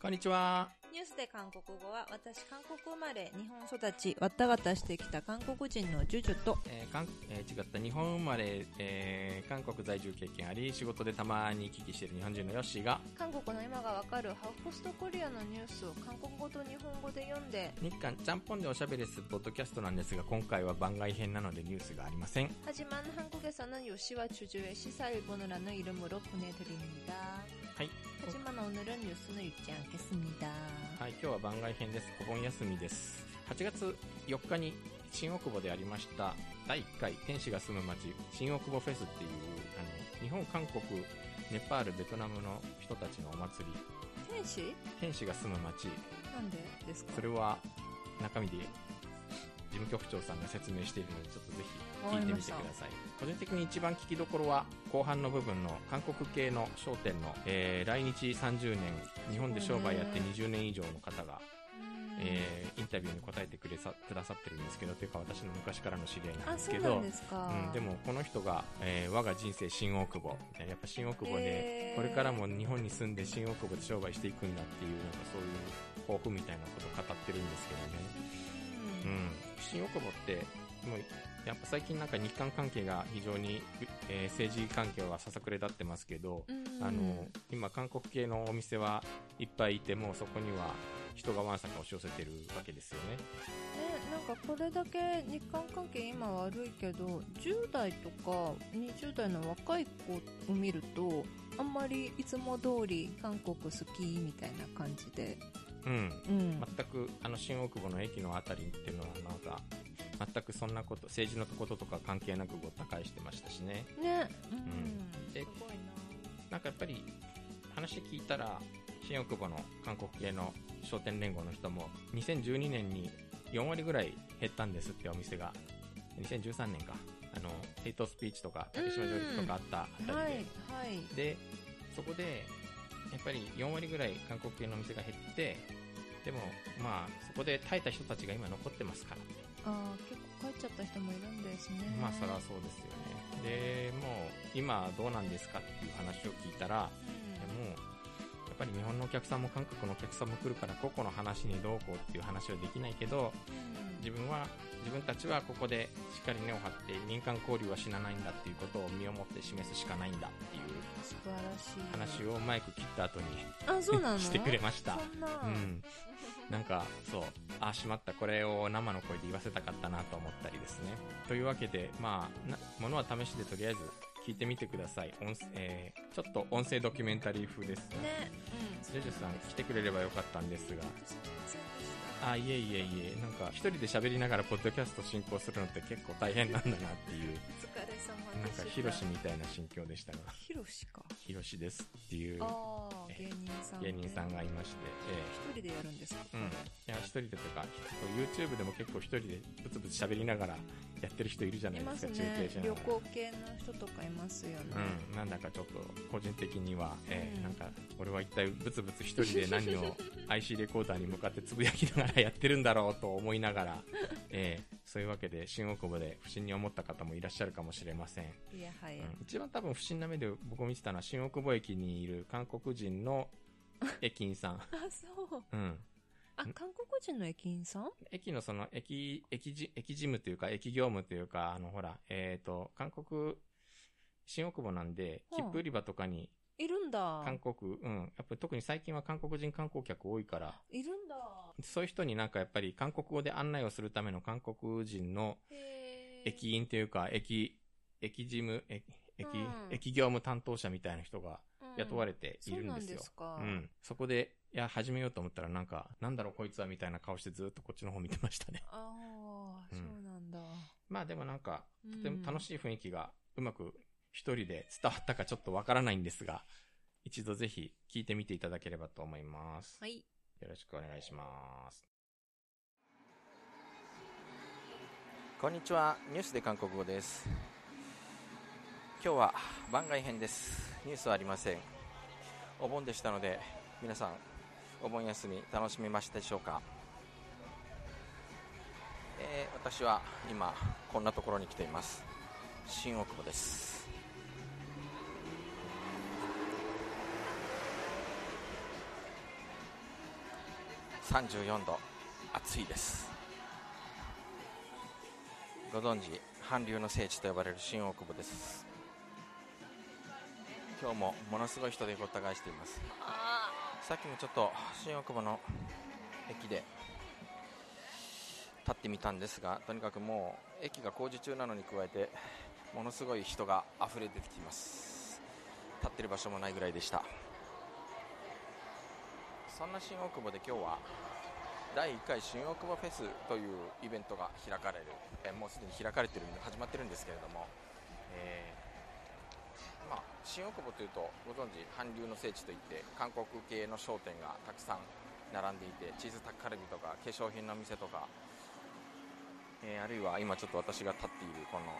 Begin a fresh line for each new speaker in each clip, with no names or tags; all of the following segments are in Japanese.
こんにちは。
ニュースで韓国語は私韓国生まれ日本育ちわったがたしてきた韓国人のジュジュと
えーかんえー違った日本生まれ、えー韓国在住経験あり仕事でたまに行き来している日本人のヨッシーが
韓国の今がわかるハフポストコリアのニュースを韓国語と日本語で読んで
日韓ちゃんぽんでおしゃべりするポッドキャストなんですが今回は番外編なのでニュースがありません
하지만 한국에서는 요시와 주주의 시사일본어라는 이름으로 보내드립니다.
はい、
하지만 오늘은 뉴스는 읽지 않겠습니다.
はい、今日は番外編です。お盆休みです。8月4日に新大久保でありました第1回天使が住む街新大久保フェスっていうあの日本韓国ネパールベトナムの人たちのお祭り。
天使？
天使が住む街
なんでですか？
それは中身で事務局長さんが説明しているのでちょっとぜひ聞いてみてください。個人的に一番聞きどころは後半の部分の韓国系の商店の、えー来日30年日本で商売やって20年以上の方が、えーインタビューに答えてくれさくださってるんですけどというか私の昔からの知り合いなん
あ、
ですけど
で
もこの人が、えー我が人生新大久保やっぱ新大久保
へー。
でこれからも日本に住んで新大久保で商売していくんだっていうなんかそういう抱負みたいなことを語ってるんですけどね、
う
うんん、新大久保ってもうやっぱ最近なんか日韓関係が非常に、えー政治関係はささくれ立ってますけど、
うん
あの今韓国系のお店はいっぱいいてもそこには人がわんさか押し寄せてるわけですよね。
ね、なんかこれだけ日韓関係今悪いけど10代とか20代の若い子を見るとあんまりいつも通り韓国好きみたいな感じで、
うん。
うん。
全くあの新大久保の駅のあたりっていうのはなんか全くそんなこと政治のこととか関係なくごった返してましたしね。
ね、うん。
ん。で
な
なんかやっぱり話聞いたら新大久保の韓国系の商店連合の人も2012年に4割ぐらい減ったんですってお店が。2013年か。あのヘイトスピーチとか竹島上陸とかあったあたりで、
はいはい。
でそこでやっぱり4割ぐらい韓国系のお店が減ってでもまあそこで耐えた人たちが今残ってますから。
あー結構帰っちゃった人もいるんですね。
まあそりゃそうですよね。でもう今どうなんですかっていう話を聞いたらでもやっぱり日本のお客さんも韓国のお客さんも来るから個々の話にどうこうっていう話はできないけど
うん。
自分は自分たちはここでしっかり根を張って民間交流は死なないんだっていうことを身をもって示すしかないんだっていう
素晴らしい。
話をマイク切った後に
あそうなの？
してくれました。うん、なんかそうあしまった。これを生の声で言わせたかったなと思ったりですね。というわけでまあなものは試しでとりあえず聞いてみてください。音声、えーちょっと音声ドキュメンタリー風です。
ねうん。
ジェジュさん来てくれればよかったんですが。あいえいえいえ。なんか一人で喋りながらポッドキャスト進行するのって結構大変なんだなっていうなんかヒロシみたいな心境でしたが。
ヒロシか。
ヒロシですっていう
ああ芸人さん
芸人さんがいまして、え
一人でやるんですか？
えうん。いや一人でとか YouTube でも結構一人でブツブツ喋りながらやってる人いるじゃない
い
で
すすね。
中継しな
旅行系の人とかいますよね、
うん、なんだかちょっと個人的には、えー
うん。
なんか俺は一体ブツブツ一人で何を IC レコーダーに向かってつぶやきながらやってるんだろうと思いながら、えーそういうわけで新大久保で不審に思った方もいらっしゃるかもしれません、
いやはや、
うん。一番多分不審な目で僕見てたのは新大久保駅にいる韓国人の駅員さん、
あそう。
うん、
あ韓国人の駅員さん？
駅のその駅、駅じ、駅事務というか、駅業務というか、あの、ほら、えっ、と、韓国、新大久保なんで、
はあ
切符売り場とかに、
いるんだ。
韓国、うん、やっぱり特に最近は韓国人観光客多いから、
いるんだ。
そういう人になんかやっぱり韓国語で案内をするための韓国人の駅員というか、駅、駅事務、駅、駅、
うん
駅業務担当者みたいな人が雇われているんですよ。
そうなん
うん。そこで、いや、始めようと思ったらなんか、なんだろうこいつはみたいな顔してずっとこっちの方見てましたね。
ああ、
うん
そうなんだ
まあでもなんか、
うん
とても楽しい雰囲気がうまく一人で伝わったかちょっとわからないんですが、一度ぜひ聞いてみていただければと思います。
はい
よろしくお願いします。
こんにちはニュースで韓国語です今日は番外編です。ニュースはありません。お盆でしたので皆さんお盆休み楽しみましたでしょうか、えー私は今こんなところに来ています。新大久保です。
34度暑いです。ご存知韓流の聖地と呼ばれる新大久保です。今日もものすごい人でごった返しています。さっきもちょっと新大久保の駅で立ってみたんですがとにかくもう駅が工事中なのに加えてものすごい人が溢れ出てきています。立ってる場所もないぐらいでした。そんな新大久保で今日は第1回新大久保フェスというイベントが開かれる、えもうすでに開かれてる始まってるんですけれども、えー、まあ、新大久保というとご存知韓流の聖地といって韓国系の商店がたくさん並んでいてチーズタッカルビとか化粧品の店とか、えー、あるいは今ちょっと私が立っているこの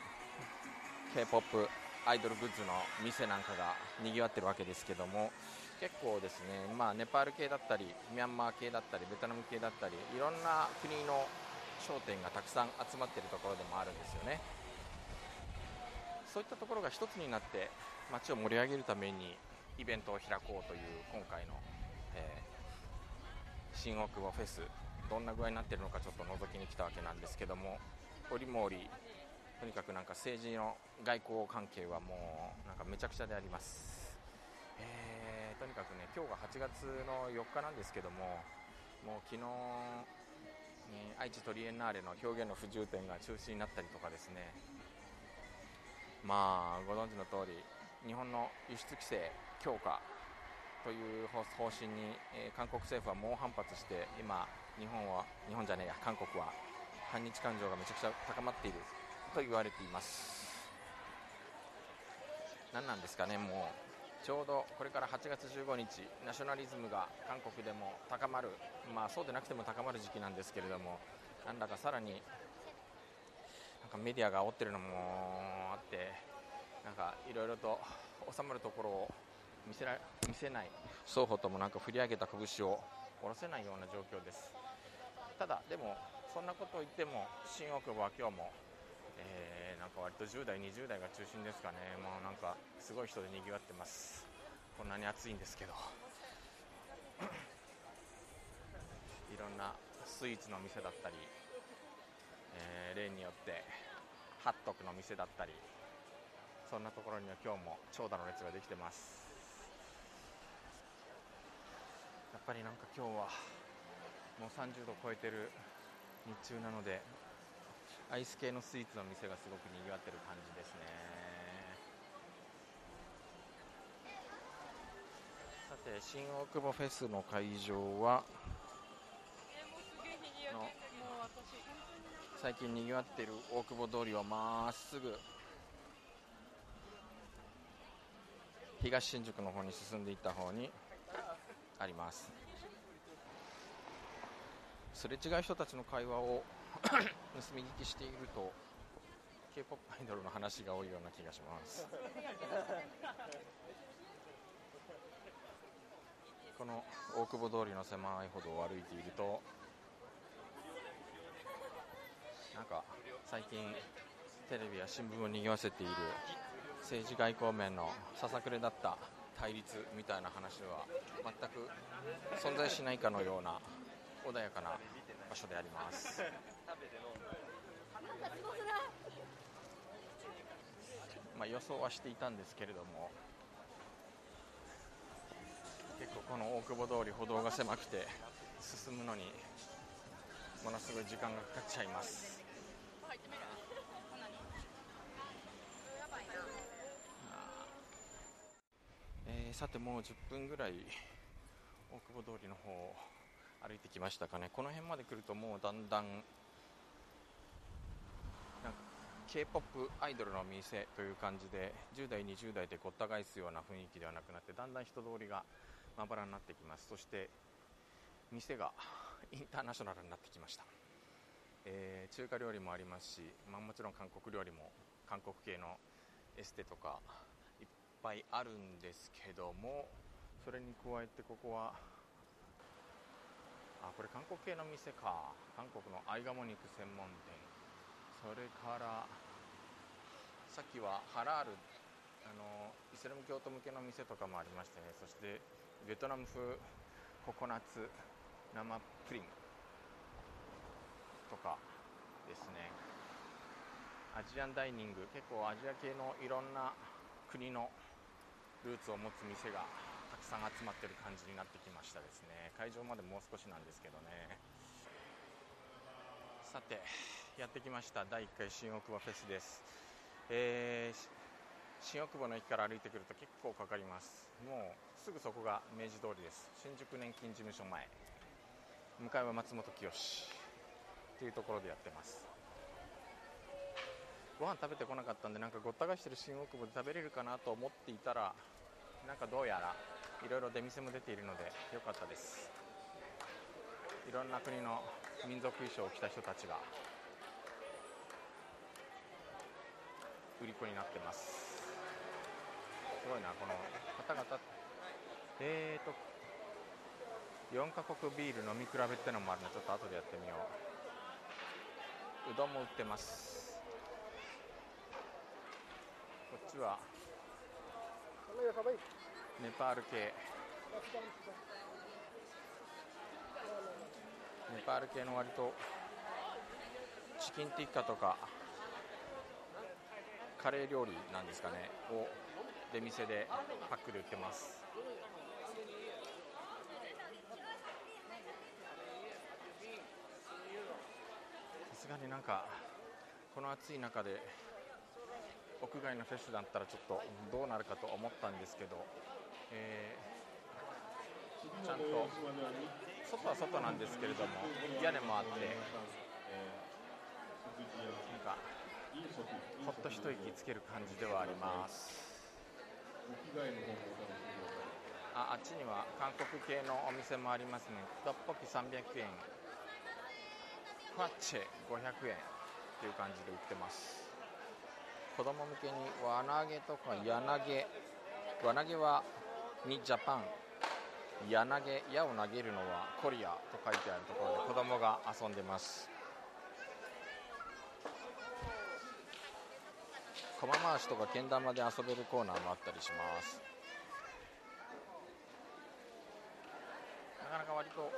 k p o p アイドルグッズの店なんかがにぎわってるわけですけども結構ですね、まあ、ネパール系だったりミャンマー系だったりベトナム系だったりいろんな国の商店がたくさん集まっているところでもあるんですよね。そういったところが一つになって街を盛り上げるためにイベントを開こうという今回の、えー、新大久保フェスどんな具合になっているのかちょっと覗きに来たわけなんですけども折も折とにかくなんか政治の外交関係はもうなんかめちゃくちゃであります、えー、とにかくね今日が8月の4日なんですけどももう昨日、ね、愛知トリエンナーレの表現の不自由展が中止になったりとかですね。まあご存知の通り日本の輸出規制強化という方針に、えー、韓国政府は猛反発して今日本は日本じゃねえや韓国は反日感情がめちゃくちゃ高まっていると言われています。何なんですかねもうちょうどこれから8月15日ナショナリズムが韓国でも高まるまあそうでなくても高まる時期なんですけれどもなんだかさらになんかメディアが煽ってるのもあってなんかいろいろと収まるところを見せら見せない双方ともなんか振り上げた拳を下ろせないような状況です。ただでもそんなことを言っても新大久保は今日もえー、なんか割と10代、20代が中心ですかね、もうなんかすごい人でにぎわってます、こんなに暑いんですけど、いろんなスイーツの店だったり、えー、例によってハットクの店だったり、そんなところには今日も長蛇の列ができてます。やっぱりなんか今日はもう30度超えてる日中なのでアイス系のスイーツの店がすごくにぎわってる感じですねさて新大久保フェスの会場は最近にぎわっている大久保通りをまっすぐ東新宿の方に進んでいった方にあります。すれ違う人たちの会話を 盗み聞きしていると k p o p アイドルの話が多いような気がします。この大久保通りの狭い歩道を歩いているとなんか最近テレビや新聞を賑わせている政治外交面のささくれだった対立みたいな話は全く存在しないかのような穏やかな場所であります。まあ、予想はしていたんですけれども結構この大久保通り歩道が狭くて進むのにものすごい時間がかかっちゃいます。さてもう10分ぐらい大久保通りの方を歩いてきましたかね。この辺まで来るともうだんだん K-POP アイドルの店という感じで10代、20代でごった返すような雰囲気ではなくなってだんだん人通りがまばらになってきます。そして店がインターナショナルになってきました、えー、中華料理もありますし、まあ、もちろん韓国料理も韓国系のエステとかぱいあるんですけどもそれに加えてここはあこれ韓国系の店か。韓国の合鴨肉専門店。それからさっきはハラールあのイスラム教徒向けの店とかもありましてね。そしてベトナム風ココナッツ生プリン。とかですね。アジアンダイニング。結構アジア系のいろんな国のルーツを持つ店がたくさん集まってる感じになってきましたですね。会場までもう少しなんですけどね。さてやってきました。第1回新大久保フェスです、えー新大久保の駅から歩いてくると結構かかります。もうすぐそこが明治通りです。新宿年金事務所前。向かいは松本清っていうところでやってます。ご飯食べてこなかったんでなんかごった返してる新大久保で食べれるかなと思っていたらなんかどうやらいろいろ出店も出ているのでよかったです。いろんな国の民族衣装を着た人たちが売り子になってます。すごいなこの方々。えーと4カ国ビール飲み比べってのもあるのでちょっと後でやってみよう。うどんも売ってますこっちは。ネパール系。ネパール系の割と。チキンティッカとか。カレー料理なんですかね。を。出店で。パックで売ってます。さすがになんか。この暑い中で。屋外のフェスだったらちょっとどうなるかと思ったんですけど、えーちゃんと外は外なんですけれども屋根もあって、なんかほっと一息つける感じではあります。ああっちには韓国系のお店もありますね。トッポキ300円。ファッチェ500円っていう感じで売ってます。子供向けに輪投げとか矢投げ輪投げはにジャパン。矢投げ矢を投げるのはコリアと書いてあるところで子供が遊んでます。駒回しとかけん玉で遊べるコーナーもあったりします。なかなか割と思っ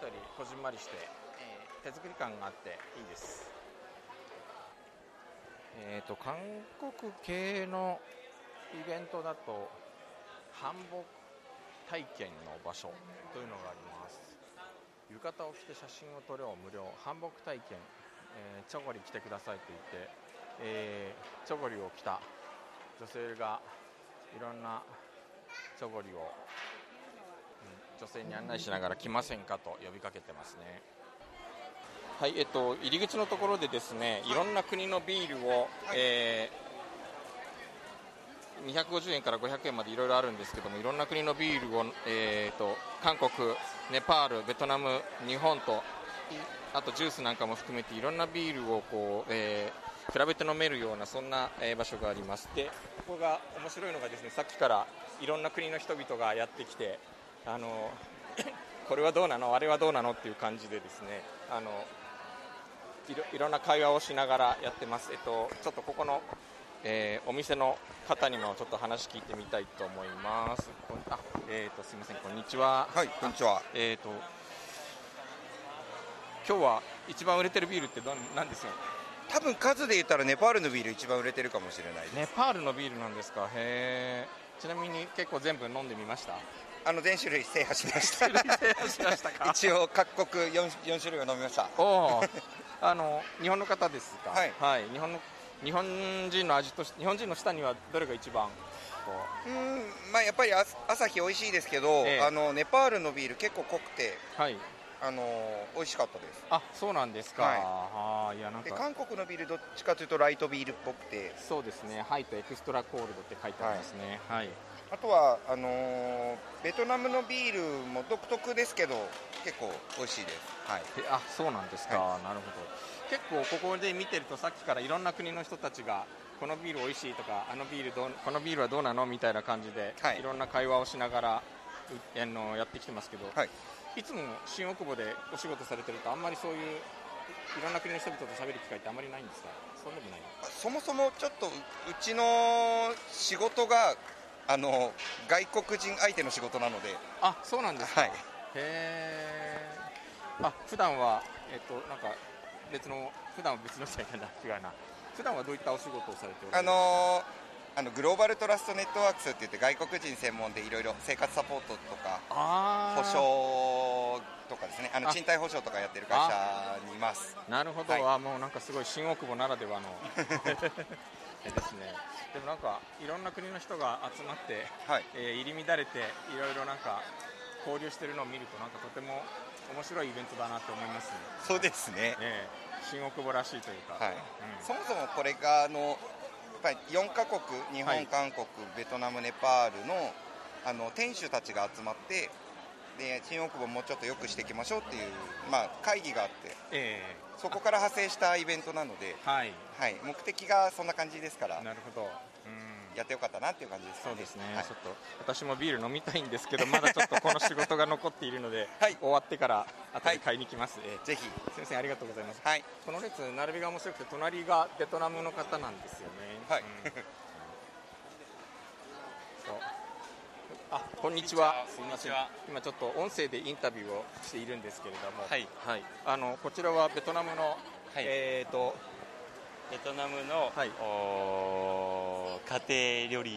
たよりこじんまりして、えー手作り感があっていいです。えーと韓国系のイベントだと韓国体験の場所というのがあります。浴衣を着て写真を撮れを無料韓国体験、えーチョゴリ来てくださいと言って、えーチョゴリを着た女性がいろんなチョゴリを、女性に案内しながら来ませんかと呼びかけてますね。はいえっと入り口のところでですねい。ろんな国のビールを、えー250円から500円までいろいろあるんですけどもいろんな国のビールを、えー、と韓国、ネパール、ベトナム、日本といあとジュースなんかも含めていろんなビールをこう、えー比べて飲めるようなそんな、えー場所があります。でここが面白いのがですねさっきからいろんな国の人々がやってきてあの これはどうなの？あれはどうなの？っていう感じでですねあのいろいろんな会話をしながらやってます、えっと、ちょっとここの、えーお店の方にもちょっと話聞いてみたいと思います。こんあえー、とすみません、こんにちは。
はい、こんにちは。
えー、と今日は一番売れてるビールってどんなんですよ？
多分数で言ったらネパールのビール一番売れてるかもしれないです。
ネパールのビールなんですか？へえちなみに結構全部飲んでみました？
あの全種類制覇しました。一応各国四四種類を飲みました。
おおあの日本の方ですか？
はい。
日本の日本人の味とし日本人の舌にはどれが一番こ
う？ーん、まあやっぱりあ朝日美味しいですけど、
ええ。
あのネパールのビール結構濃くて、
うはい。
あの美味しかったです。
あそうなんですか、
はい。
いやなん
で
か
韓国のビールどっちかというとライトビールっぽくて、
そうですね。ハイとエクストラコールドって書いてありますね。はい、
あとはあのーベトナムのビールも独特ですけど結構美味しいです。はい。
えあそうなんですか、なるほど結構ここで見てるとさっきからいろんな国の人たちがこのビール美味しいとかあのビールどうこのビールはどうなのみたいな感じで、
はい
い、ろんな会話をしながらうあのやってきてますけど、
はい。
いつも新大久保でお仕事されてるとあんまりそういういろんな国の人々と喋る機会ってあんまりないんですか？そうでもない
そもそもちょっとううちの仕事があの外国人相手の仕事なので、
あそうなんですか、
はい、
へー。あ普段はえっとなんか別の普段は別のじゃないな。違うな。普段はどういったお仕事をされておら
あ
れる
のーあのグローバルトラストネットワークスって言って外国人専門でいろいろ生活サポートとか保証とかですね。あの
あ。
賃貸保証とかやってる会社にいます。
なるほど、
はい。
あもうなんかすごい新大久保ならではの。え ですね。でもなんかいろんな国の人が集まって、
はい。
えー入り乱れていろいろなんか交流してるのを見るとなんかとても面白いイベントだなと思いますね。
そうですね。
ねえ。新大久保らしいというか、
はい。
うん。
そもそもこれがあのやっぱり4カ国日本、
はい。
韓国ベトナムネパールのあの店主たちが集まってで新大久保もうちょっと良くしていきましょうっていう、まあ、会議があって
え
そこから派生したイベントなので、
えはい。
はい、目的がそんな感じですから
なるほど、うん、
やってよかったなっていう感じです
そうですね、
はい。
ちょっと私もビール飲みたいんですけど まだちょっとこの仕事が残っているので、
はい。
終わってから後で買いに来ます、えー
ぜひ。
すみませんありがとうございます。
はい。
この列並びが面白くて隣がベトナムの方なんですよね。
はい。
うん。そうあこんにちは。すみません今ちょっと音声でインタビューをしているんですけれども。
はい、
あのこちらはベトナムの、
はい。
えっ、と
ベトナムの、
はい。
お家庭料理。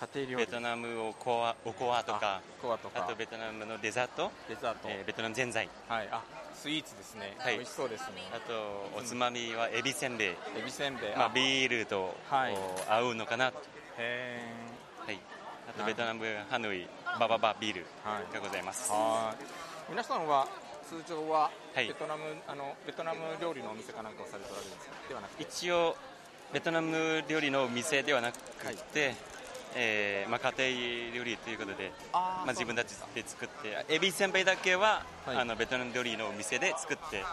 家庭料理。
ベトナムおこわおこわとか
コアとか。
あとベトナムのデザート、
デザート、
えーベトナムぜんざい
はい。あスイーツですね、
はい。
美味しそうですね。
あとおつまみはエビせんべい、
エビせんべい。
まあ、ビールと、
はい。
合うのかな、はい、
へ
あとベトナムハノイバババビール
はい
がございます、
皆さんは通常は
はい。
ベトナム、あのベトナム料理のお店かなんかをされておられるんですか？ではなくて。
一応ベトナム料理の店ではなくて、えーまあ、家庭料理ということで
あ
まあ、自分たちで作ってエビせんべいだけは、
はい。
あのベトナム料理のお店で作って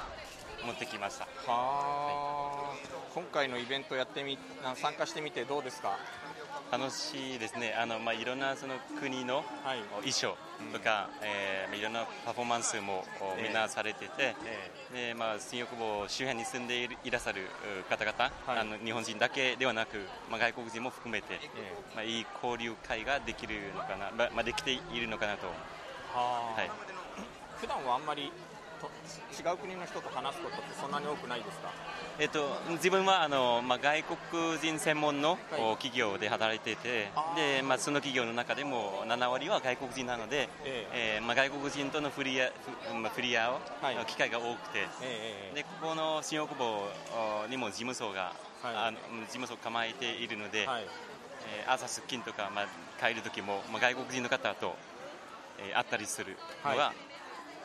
持ってきました。
はあ、今回のイベントやってみあ参加してみてどうですか？
楽しいですね。あの、まあ、いろんなその国の
はい。
衣装とか、えーまあいろんなパフォーマンスもみんなされてて、
え
でまあ、新大久保周辺に住んでいるいらっしゃるう方々、
はい。
あの日本人だけではなく、まあ、外国人も含めて、
え
まあ、いい交流会ができるのかな、まあまあ、できているのかなと、
はあ、
はい、
普段はあんまりと違う国の人と話すことってそんなに多くないですか？
えっと、自分はあの、まあ、外国人専門の、
はい。
企業で働いていてで、まあ、その企業の中でも7割は外国人なので、
え
え。ーまあ、外国人とのフリアフ,、まあ、フリアを、
はい。
の機会が多くて
ええ
でここの新大久保おにも事務所が、
はい。
あの事務所を構えているので、
はい。
えー朝出勤とか、まあ、帰る時も、まあ、外国人の方と、えー会ったりするのが、
はい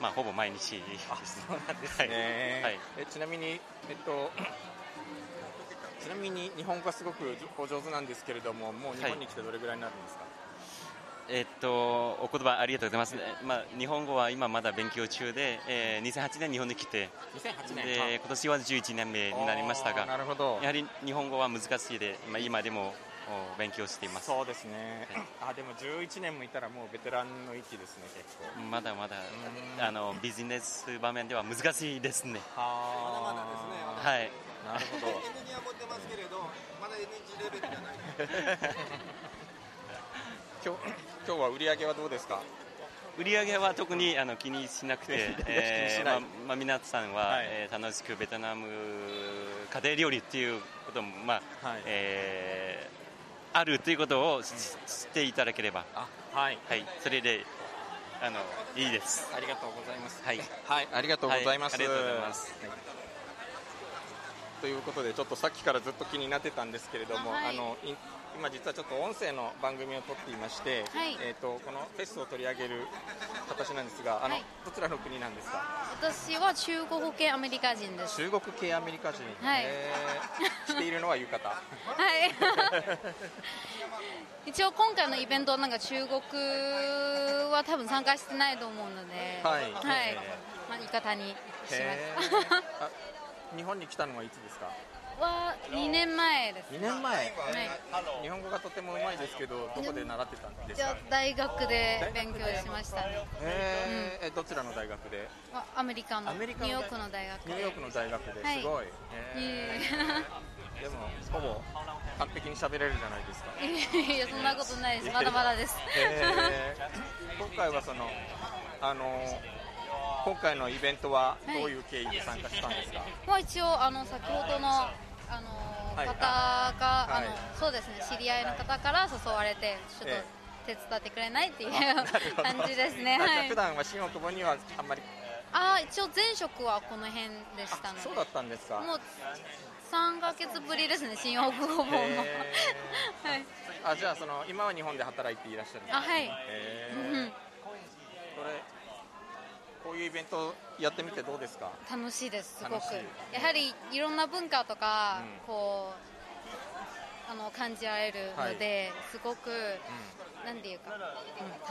まあ、ほぼ毎日です
あそうね、
はい。
えちなみに、えっと、ちなみに日本語がすごくお上手なんですけれどももう日本に来てどれぐらいになるんですか、
えっと、お言葉ありがとうございます、まあ、日本語は今まだ勉強中で、えー2008年日本に来て。
2008年
で今年は11年目になりました
あーな
が
るほど。
やはり日本語は難しいで、まあ、今でもお勉強しています。
そうですね、あでも11年もいたらもうベテランの域ですね結構。
まだまだ
うん。
あのビジネス場面では難しいですね。
はまだまだですね
はい。
なるほど。
には持ってますけれど、まだ NG レベルじゃない。
今日今日は売り上げはどうですか？
売り上げは特にあの気にしなくて
気にし
えー
ない。
まあまあ、皆さんは、
はい。
えー楽しくベトナム家庭料理っていうことも、まあ
はい。
えーあるということを知知っていただければ、
あはい。
はい、それであのいいです。
ありがとうございます。
はい。
はい。ありがとうございます、
はい。ありがとうございます。
はいということでちょっとさっきからずっと気になってたんですけれどもあ、
あはい。
のい今実はちょっと音声の番組を撮っていまして、
はい。
えっ、とこのフェスを取り上げる形なんですがあの、
はい。
どちらの国なんですか？
私は中国系アメリカ人です。
中国系アメリカ人、
はい。
へー。しているのは浴衣。
はい。一応今回のイベントなんか中国は多分参加してないと思うので、
はい。
はい。
え
まあ浴衣にし
へ
ま
ー。あ日本に来たのはいつですか？
す。は2年前です。
2年前？
はい。
日本語がとてもうまいですけどどこで習ってたんですか？
大学で勉強しました。ね
へー。えどちらの大学で？
あアメリカの。
アメリカの
ニューヨークの大学。
ニューヨークの大学です。
はい。
ごい、
い
へー。でもほぼ完璧に喋れるじゃないですか。
えいやそんなことないです。まだまだです。
えー。今回はそのあの今回のイベントはどういう経緯で参加したんですか、
まあ一応あの先ほどのあの
はい。
方が、
はい。
あのそうですね知り合いの方から誘われてちょっと
え
手伝ってくれないっていう感じですね。
普。段は新大久保にはあんまり？
あー一応前職はこの辺でしたので、
そうだったんですか。
もう3ヶ月ぶりですね新大久保も。
へ
はい。
ーあじゃあその今は日本で働いていらっしゃる
あはい。
へー。
うん。
これこういうイベントやってみてどうですか？
楽しいですすごく。やはりいろんな文化とか、
うん。
こうあの感じられるので、すごく
うん。
なんていうか、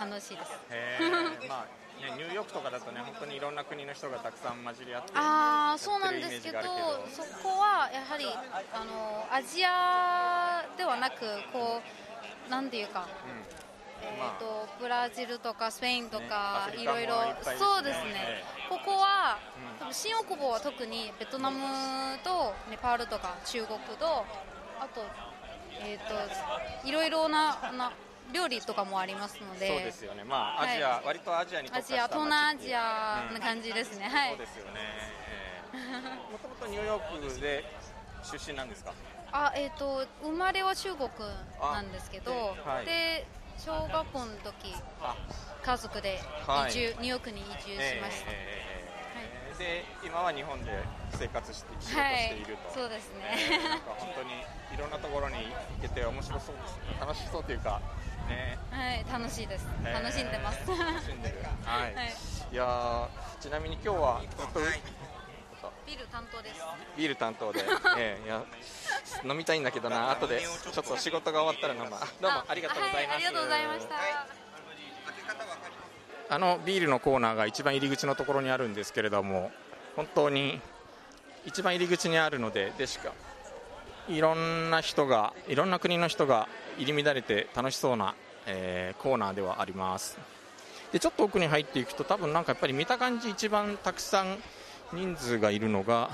うん、楽しいです。
へー。まあねニューヨークとかだとね本当にいろんな国の人がたくさん混じり合って
ああそうなんですけどそこはやはりあのアジアではなくこうなんていうか、えーとブラジルとかスペインとか、
ね
いろいろ。
ね
そうですね、
え
ここは、
うん。
多分新大久保は特にベトナムとネパールとか中国とあと,、えー、といろいろなな料理とかもありますので。
そうですよね。まあア
はい。
ジア、割とアジアに
アジア東南アジ
ア
アな感じですね、はい。
そうですよね。もともとニューヨークで出身なんですか？
あえっ、と生まれは中国なんですけど、
あはい。
で小学校の時
あ。
家族で
はい。
移住、ニューヨークに移住しました、
えーで今は日本で生活して仕事していると、
そうですね、
えーなんか本当にいろんなところに行けて面白そうですね楽しそうというかね。
はい楽しいです、
えー
楽しんでます。
楽しんでる。はい、
はい。
い、やーちなみに今日はずっと
ビル担当です。
ビール担当で、ええいや飲みたいんだけどな。後でちょっと仕事が終わったら飲むあどうもありがとうございます、
はい、ありがとうございました、
あのビールのコーナーが一番入り口のところにあるんですけれども本当に一番入り口にあるのででしかいろんな人がいろんな国の人が入り乱れて楽しそうな、えーコーナーではあります。でちょっと奥に入っていくと多分なんかやっぱり見た感じ一番たくさん人数がいるのが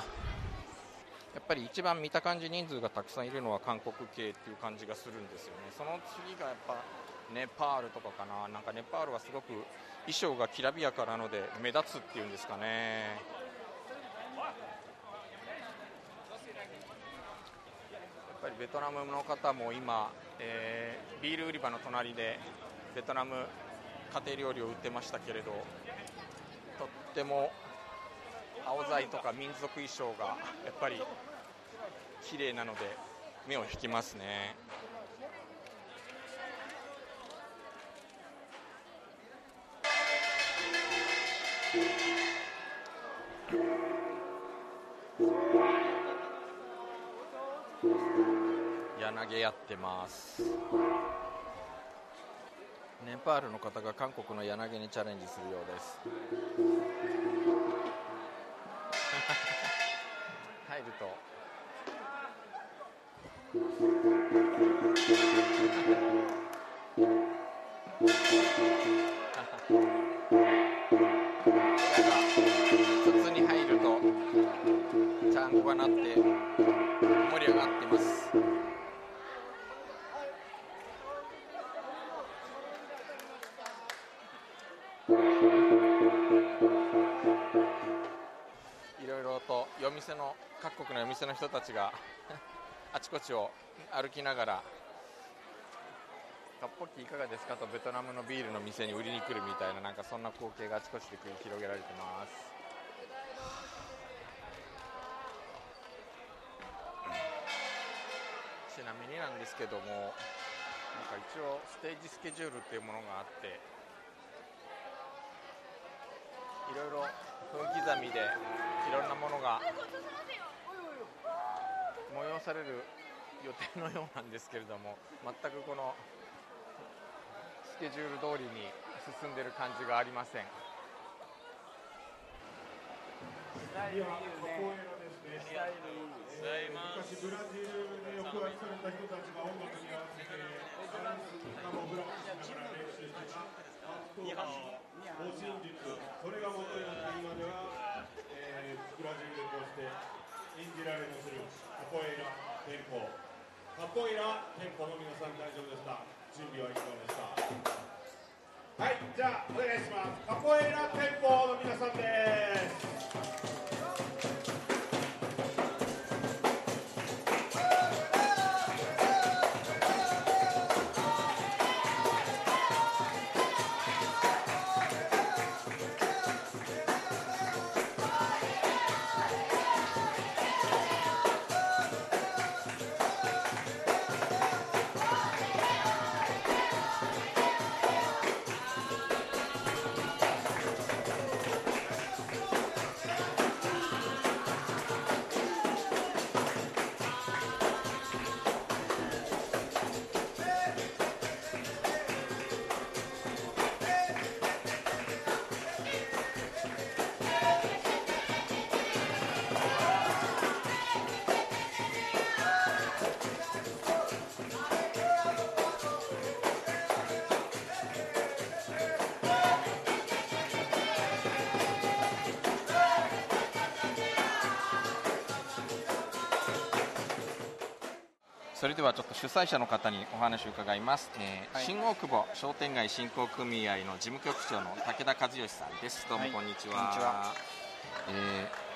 やっぱり一番見た感じ人数がたくさんいるのは韓国系っていう感じがするんですよね。その次がやっぱネパールとかかな。なんかネパールはすごく衣装がきらびやかなので目立つっていうんですかね。やっぱりベトナムの方も今、えービール売り場の隣でベトナム家庭料理を売ってましたけれどとっても青材とか民族衣装がやっぱり綺麗なので目を引きますね。柳やってます。ネパールの方が韓国の柳にチャレンジするようです。ると。筒 店の人たちが あちこちを歩きながらカッポッキいかがですかとベトナムのビールの店に売りに来るみたいななんかそんな光景があちこちで繰り広げられてます。ちなみになんですけどもなんか一応ステージスケジュールっていうものがあっていろいろ分刻みでいろんなものが催される予定のようなんですけれども全くこのスケジュール通りに進んでる感じがありません。
ブラジルで抑圧された人たちが音楽に合わせてダンスカモフラしながら練習してた格闘技護身術それが元になって今では、えー、ブラジルでこうして演じられまするカポエイラテンポカポエラテンポの皆さん大丈夫ですか？準備はいかがですか？はいじゃあお願いします。カポエラテンポの皆さんです。
それではちょっと主催者の方にお話を伺います、えー
はい。
新大久保商店街振興組合の事務局長の武田和義さんです。どうも
はい
こんにちは,、
こんにちは。
えー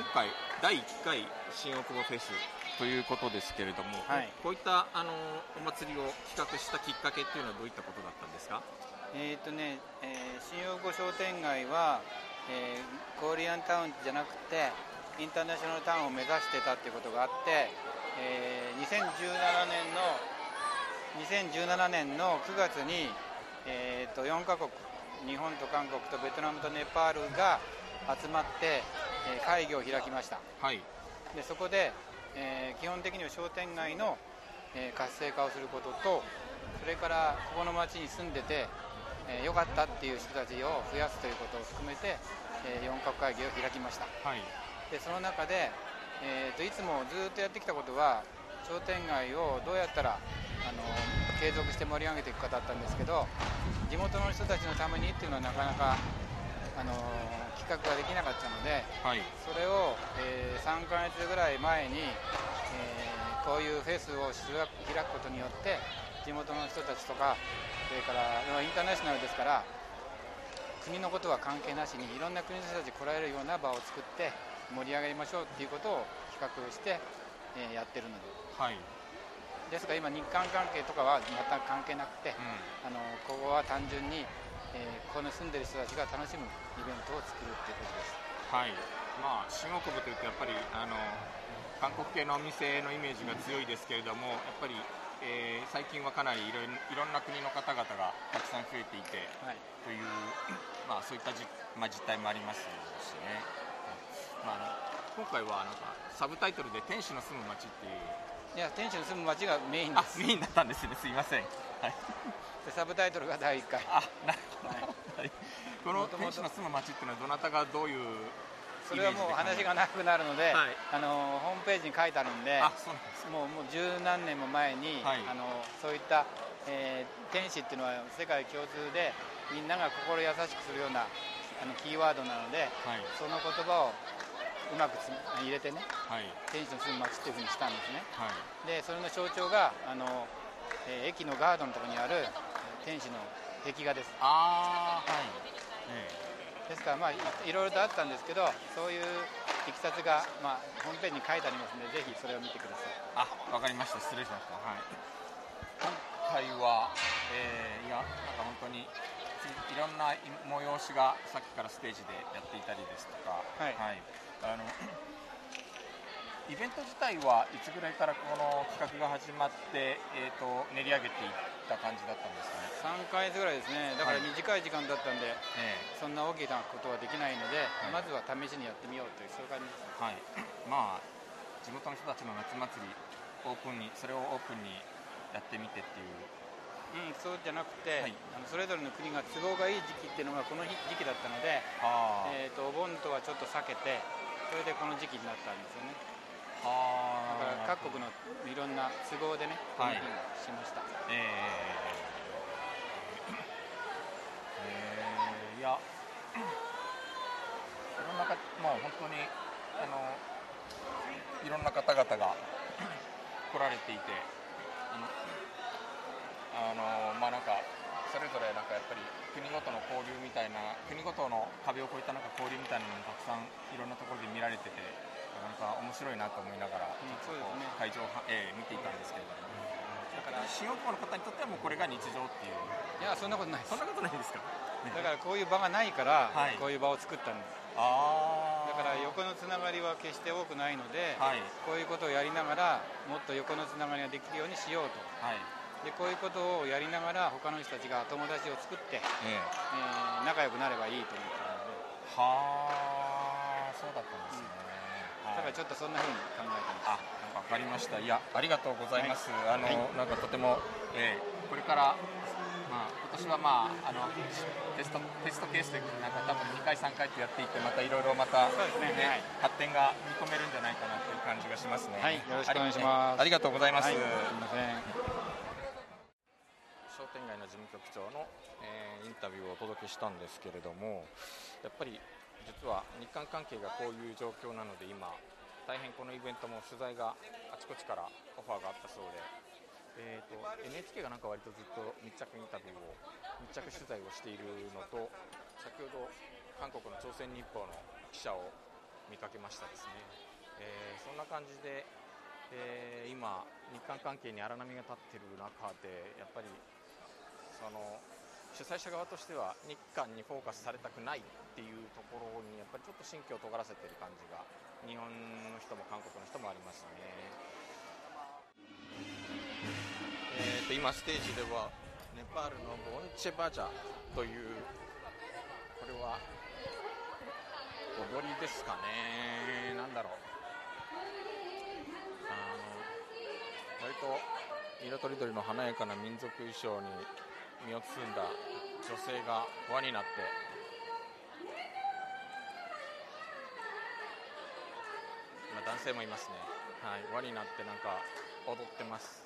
今回第1回新大久保フェスということですけれども、
はい。
こういったあのお祭りを企画したきっかけっていうのはどういったことだったんですか？
えーとね、えー新大久保商店街は、えーコリアンタウンじゃなくてインターナショナルタウンを目指してたっていうことがあって、えー2017年の2017年の9月に、えーと4カ国日本と韓国とベトナムとネパールが集まって、えー会議を開きました。
はい。
でそこで、えー基本的には商店街の、えー活性化をすることとそれからここの町に住んでてえー良かったっていう人たちを増やすということを含めて、え4カ国会議を開きました。
はい。
でその中で、えーといつもずっとやってきたことは商店街をどうやったらあの継続して盛り上げていくかだったんですけど地元の人たちのためにっていうのはなかなかあの企画ができなかったので
はい。
それを、えー3ヶ月ぐらい前に、えーこういうフェスを開くことによって地元の人たちとかそれからまあインターナショナルですから国のことは関係なしにいろんな国の人たち来られるような場を作って盛り上がりましょうっていうことを企画して、えーやってるので。
はい。
ですから今日韓関係とかは全く関係なくて、あのここは単純に、えーここに住んでる人たちが楽しむイベントを作るっていうことです。
はい、まあ、新大久保というとやっぱりあの韓国系のお店のイメージが強いですけれどもやっぱり、えー最近はかなりいろいろいろんな国の方々がたくさん増えていて、
はい。
という、まあ、そういったじ、まあ、実態もありますしね、まあ、今回はなんかサブタイトルで「天使の住む街」っていう。
いや天使の住む町がメインです。
あメインだったんですね。すいません、はい、
でサブタイトルが第1回。
あなるほど、はい。この天使の住む街っていうのはどなたがどういう
それはもう話が長くなるので、
はい。
あのホームページに書いてあるんで
あそうなんです
もうもう十何年も前に、
はい。
あのそういった、えー天使っていうのは世界共通でみんなが心優しくするようなあのキーワードなので、
はい。
その言葉をうまくつ入れてね
はい。
天使の住む町っていうふうにしたんですね。
はい。
でそれの象徴があの、えー駅のガードのところにある天使の壁画です。
ああはい、え
ですから、まあ、いいろいろとあったんですけどそういういきさつが、まあ、ホームページに書いてありますのでぜひそれを見てください。
あわかりました。失礼しました。はい。今回は、えーいやなんか本当にいいろんな催しがさっきからステージでやっていたりですとか。
はい
あのイベント自体はいつぐらいからこの企画が始まって、えー、と練り上げていった感じだったんですかね
？3ヶ月ぐらいですね。だから
はい
短い時間だったんで、
え
そんな大きなことはできないので、
はい。
まずは試しにやってみようというそういう感じです。
はい、まあ地元の人たちの夏祭りオープンにそれをオープンにやってみてっていう。
うん、そうじゃなくて、
はい。
あのそれぞれの国が都合がいい時期っていうのがこの日時期だったので、
あ。
えー、とお盆とはちょっと避けて、それでこの時期になったんですよね。
は
だから各国のいろんな都合でねこの日にしました、
えーえーいや。いろんなかまあ本当にあのいろんな方々が来られていてあのあのまあなんかそれぞれなんかやっぱり国ごとの交流みたいな国ごとの壁を越えたなんか交流みたいなのもたくさんいろんなところで見られててなんか面白いなと思いながら、ちょっとこう会場をは、えー見ていたんですけれども、だから新大久保の方にとってはもうこれが日常っていう。
いやそんなことないです。
そんなことないですか？
だからこういう場がないから、
はい。
こういう場を作ったんです。
あ
だから横のつながりは決して多くないので、
はい。
こういうことをやりながらもっと横のつながりができるようにしようと。
はい
でこういうことをやりながら他の人たちが友達を作って、
ええ。
えー仲良くなればいいと思ってるので。
はあそうだったんですね、
だからちょっとそんな風に考えてます。
あわかりました。いやありがとうございます、あの、なんかとても、えーこれからまあ今年はまああのテストテストケースでなんか多分2回3回とやっていってまたいろいろまた、
ね。はい。
発展が見込めるんじゃないかなという感じがしますね。
はい。よろしくお願いします。
ありがとうございます、
はい。すいません
事務局長の、えーインタビューをお届けしたんですけれどもやっぱり実は日韓関係がこういう状況なので今大変このイベントも取材があちこちからオファーがあったそうで、えー、と NHK がなんか割とずっと密着インタビューを密着取材をしているのと先ほど韓国の朝鮮日報の記者を見かけましたですね、えーそんな感じで、えー今日韓関係に荒波が立っている中でやっぱりその主催者側としては日韓にフォーカスされたくないっていうところにやっぱりちょっと神経を尖らせている感じが日本の人も韓国の人もありますね。えーと今ステージではネパールのボンチェバジャというこれは踊りですかねなんだろうあの割と色とりどりの華やかな民族衣装に身を包んだ女性が輪になって。今男性もいますね。はい。輪になってなんか踊ってます。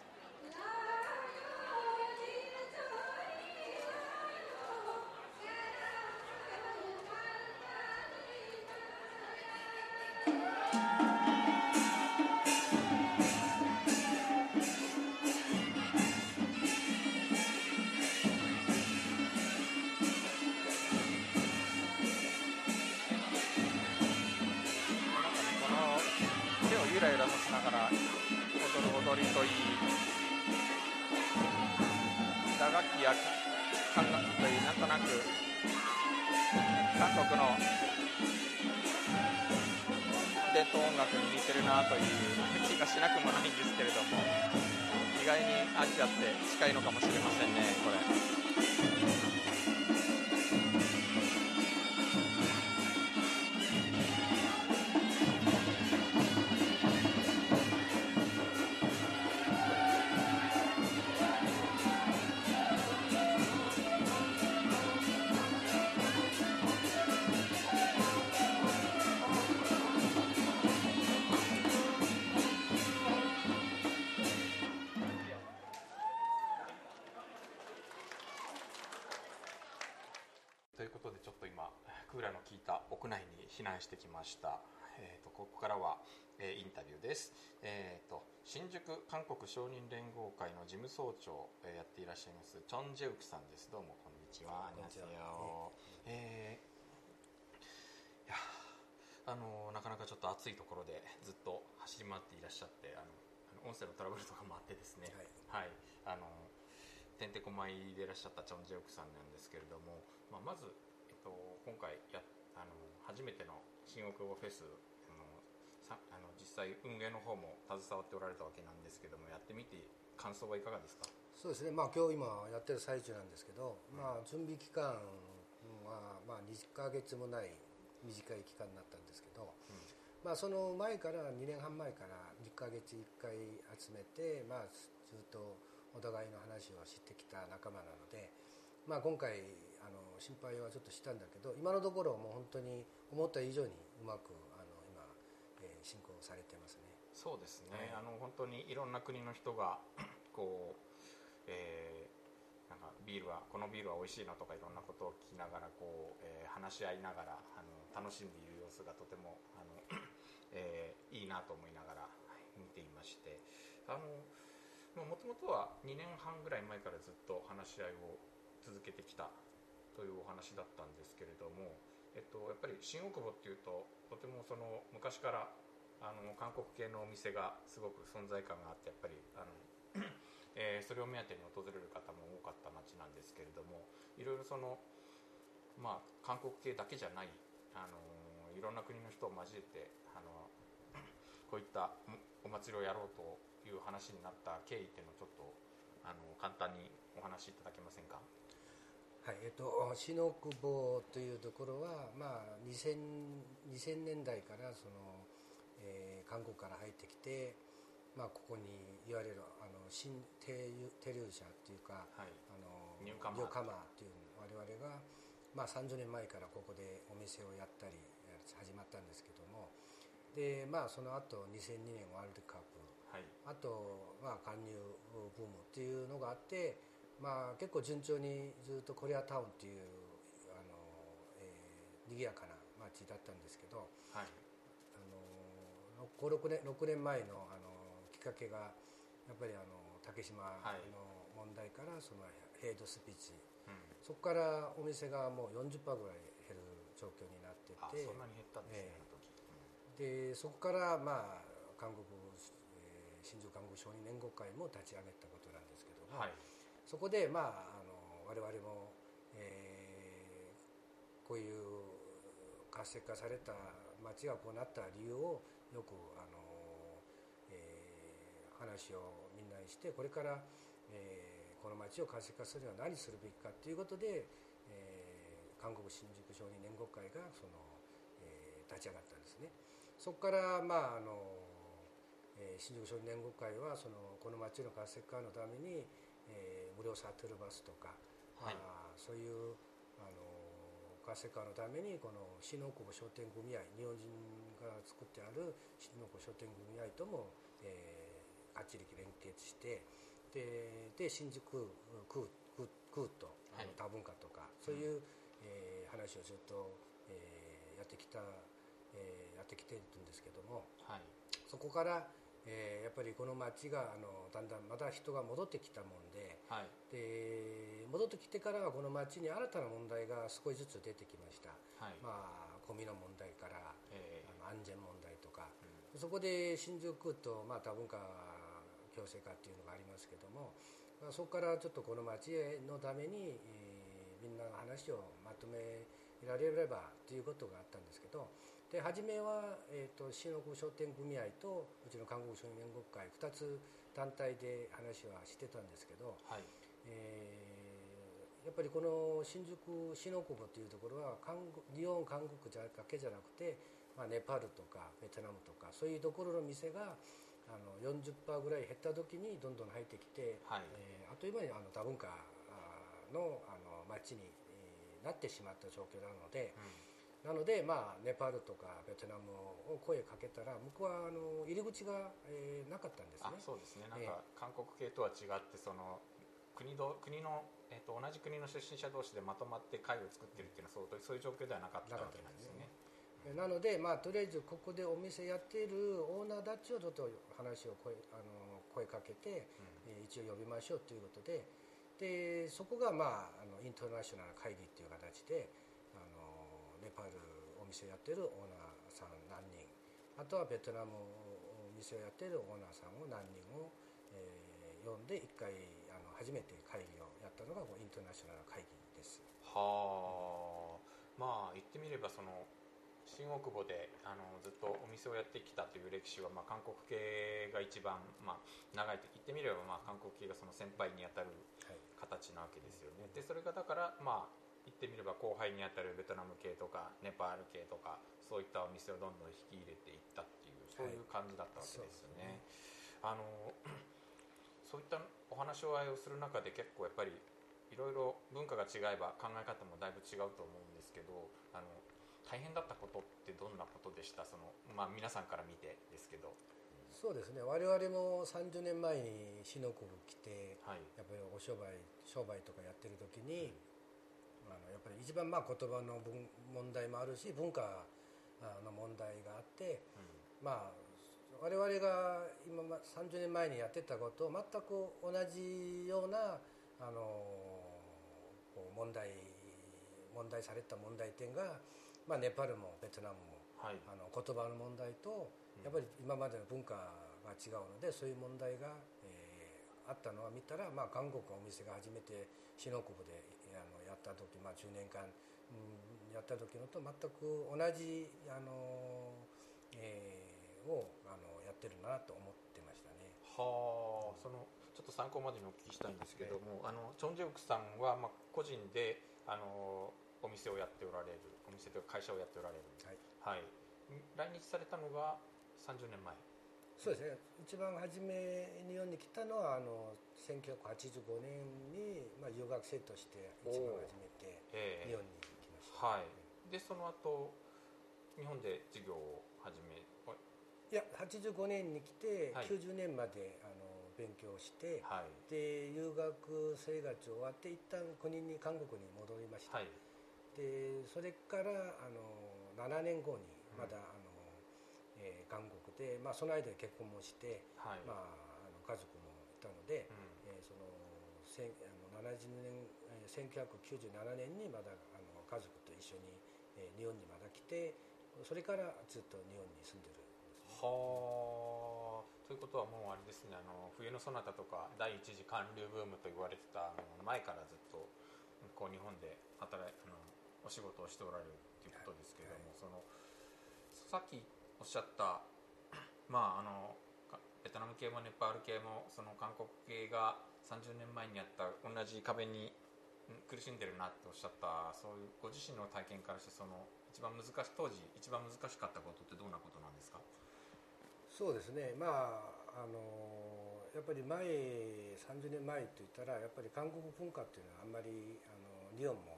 に避難してきました、えー、とここからは、えーインタビューです、えー、と新宿韓国商人連合会の事務総長、えーやっていらっしゃいますチョン・ジェウクさんです。どうもこんにちは。
こんにちは。
えーいやあのなかなかちょっと暑いところでずっと走り回っていらっしゃってあの音声のトラブルとかもあってですね。はい、あのてんてこまいでいらっしゃったチョン・ジェオクさんなんですけれども、まあ、まず、えっと、今回やあの初めての新大久保フェスあのさあの実際運営の方も携わっておられたわけなんですけどもやってみて感想はいかがですか？
そうですね、まあ、今日今やってる最中なんですけど、まあ、準備期間は、まあ、2ヶ月もない短い期間になったんですけど、まあ、その前から2年半前から2ヶ月1回集めて、まあ、ずっとお互いの話をしてきた仲間なので、まあ、今回心配はちょっとしたんだけど今のところもう本当に思った以上にうまくあの今えー進行されてますね。
そうですね、
はい
あの本当にいろんな国の人が こう、えーなんかビールはこのビールは美味しいなとかいろんなことを聞きながらこう、えー話し合いながらあの楽しんでいる様子がとてもあの、えーいいなと思いながら、見ていましてあのもともとは2年半ぐらい前からずっと話し合いを続けてきたというお話だったんですけれども、えっと、やっぱり新大久保っていうととてもその昔からあの韓国系のお店がすごく存在感があってやっぱりあの、えーそれを目当てに訪れる方も多かった街なんですけれどもいろいろその、まあ、韓国系だけじゃないあのいろんな国の人を交えてあのこういったお祭りをやろうという話になった経緯っていうのをちょっとあの簡単にお話しいただけませんか？
はいえっと、新大久保というところは、まあ、2000, 2000年代からその、えー韓国から入ってきて、まあ、ここにいわゆるあの新停留者っていうか、
はい。
あの
ニューカマー。
っていう我々が、まあ、30年前からここでお店をやったり始まったんですけどもで、まあ、その後2002年ワールドカップ。
はい。
あと、まあ、勧入ブームっていうのがあって、まあ、結構順調にずっとコリアタウンっていうあの、えー賑やかな街だったんですけど
はい。
あの56年 ,6 年前のあのきっかけがやっぱりあの竹島
はい。
の問題からそのヘイトスピーチ、
うん。
そこからお店がもう40%ぐらい減る状況になって
あ
て
そんなに減ったんですね、
ええ。
あの時。
でそこから、まあ、韓国、えー新宿韓国小児年号会も立ち上げたことなんですけども、
はい
そこで、まあ、あの我々も、えーこういう活性化された街がこうなった理由をよくあの、えー話をみんなにしてこれから、えーこの街を活性化するには何するべきかということで、えー韓国新宿小児年号会がその、えー立ち上がったんですね。そこから、まああのえー新宿小児年号会はそのこの町の活性化のために、えー無料サートルバスとか、
はい
あーそういうあの活性化のためにこの新大久保商店組合日本人が作ってある新大久保商店組合とも、えー、がっちり連結してでで新宿クークークーとあの
はい
多文化とか、そういう、えー話をずっと、えーやってきた、えーやってきてるんですけども。
はい
そこから、えーやっぱりこの町があのだんだんまた人が戻ってきたもんで
はい。
で戻ってきてからはこの町に新たな問題が少しずつ出てきました、
はい。
まあゴミの問題から、
ええ。
あの安全問題とか、
うん。
そこで新宿と、まあ、多文化共生化っていうのがありますけども、まあ、そこからちょっとこの町のために、えーみんなの話をまとめられればということがあったんですけどで初めは、えー、と新大久保商店組合とうちの韓国商人連合会2つ団体で話はしてたんですけど、
はい
えーやっぱりこの新宿新大久保というところは韓国日本韓国だけじゃなくて、まあ、ネパールとかベトナムとかそういうところの店があの40%ぐらい減った時にどんどん入ってきて、
はい
えーあっという間にあの多文化あのあの街に、えーなってしまった状況なので。なので、まあ、ネパールとかベトナムを声かけたら向こうはあの入り口が、えーなかったんです
あ
ね。
そうですね。なん
え
か韓国系とは違ってその国ど国の、えっと同じ国の出身者同士でまとまって会を作ってるっていうのはそうそういう状況ではなかったわけなんですよね。
えなので、まあ、とりあえずここでお店やっているオーナーたちをちょっと話を声あの声かけて、えー一応呼びましょうということで。でそこが、まあ、あのインターナショナル会議という形でネパールお店をやっているオーナーさん何人あとはベトナムお店をやっているオーナーさんを何人を、えー呼んで1回あの初めて会議をやったのがこうインターナショナル会議です。
はあ。まあ言ってみればその新大久保であのずっとお店をやってきたという歴史は、まあ、韓国系が一番、まあ、長いと言ってみれば、まあ、韓国系がその先輩にあたる
はい。
形なわけですよね。でそれがだからまあ言ってみれば後輩にあたるベトナム系とかネパール系とかそういったお店をどんどん引き入れていったっていうそういう感じだったわけですよね。あの そういったお話を合いをする中で結構やっぱりいろいろ文化が違えば考え方もだいぶ違うと思うんですけどあの大変だったことってどんなことでした？その、まあ、皆さんから見てですけど。
そうですね。我々も30年前に死の国来て、
はい、
やっぱりお商売商売とかやってる時に、うん、あのやっぱり一番まあ言葉の問題もあるし文化の問題があって、うん、まあ我々が今30年前にやってたことを全く同じようなあの問題問題された問題点が、まあ、ネパールもベトナムも、はい、あの言葉の問題とやっぱり今までの文化が違うのでそういう問題が、えー、あったのは見たら、まあ、韓国お店が初めてシノクブでやった時、まあ、10年間、うん、やった時のと全く同じあの、えー、をあのやってるなと思ってましたね。
はあそのちょっと参考までにお聞きしたいんですけども、あのチョン・ジェウクさんは、まあ、個人であのお店をやっておられるお店というか会社をやっておられる、はい、はい、来日されたのが30年前
そうですね。一番初めに日本に来たのはあの1985年に、まあ、留学生として一番初めて日本に来ました、
はい、でその後日本で授業を始め
い。や85年に来て、はい、90年まであの勉強して、はい、で留学生活終わって一旦国に韓国に戻りました、はい、でそれからあの7年後にまだ、うん、あのえー、韓国で、まあ、その間に結婚もして、はい、まあ、あの家族もいたので、うん、えー、そのあの70年、えー、1997年にまだあの家族と一緒に、えー、日本にまだ来てそれからずっと日本に住んでるんです、
ね、はあ。ということはもうあれですねあの冬のそなたとか第一次韓流ブームと言われてた前からずっとこう日本で働いあのお仕事をしておられるということですけれども、はいはい、そのさっきおっしゃったまああのベトナム系もネパール系もその韓国系が30年前にあった同じ壁に苦しんでるなっておっしゃったそういうご自身の体験からしてその一番難し当時一番難しかったことってどんなことなんですか？
そうですね。まああのやっぱり前30年前といったらやっぱり韓国文化っていうのはあんまりあの日本も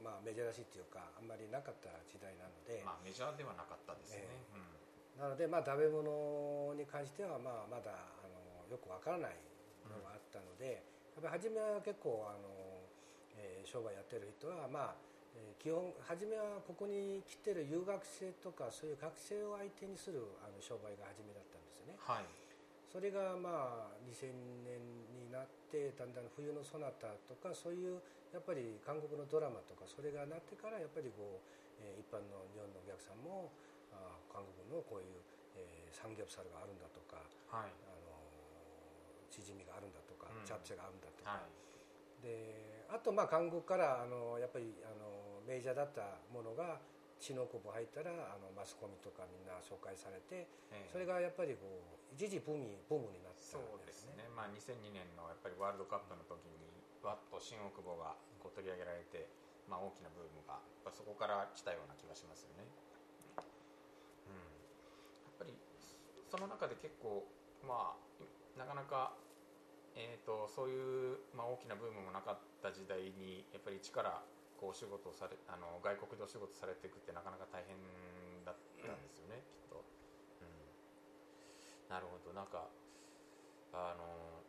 まあ、珍しいっていうかあんまりなかった時代なので、
まあ、メジャーではなかったですね、え
ーうん、なので、まあ、食べ物に関しては、まあ、まだあのよくわからないのがあったので、うん、やっぱり初めは結構あの、えー、商売やってる人はまあえー、基本初めはここに来てる留学生とかそういう学生を相手にするあの商売が初めだったんですね、
はい、
それがまあ2000年になってだんだん冬のそなたとかそういうやっぱり韓国のドラマとかそれがなってからやっぱりこう、えー、一般の日本のお客さんもあ韓国のこういう、えー、サムギョプサルがあるんだとか、はい、あのチヂミがあるんだとか、うん、チャプチェがあるんだとか、はい、であとまあ韓国からあのやっぱりあのメジャーだったものが血のこぶ入ったらあのマスコミとかみんな紹介されて、えー、それがやっぱりこう一時ブームブームになった
んですね。そうですね。まあ2002年のやっぱりワールドカップの時にわっと新大久保がこう取り上げられて、まあ、大きなブームがやっぱそこから来たような気がしますよね。うん、やっぱりその中で結構、まあ、なかなか、えーと、そういう、まあ、大きなブームもなかった時代にやっぱり一からこうお仕事をされあの外国でお仕事されていくってなかなか大変だったんですよね、きっと。うん、なるほどなんかあの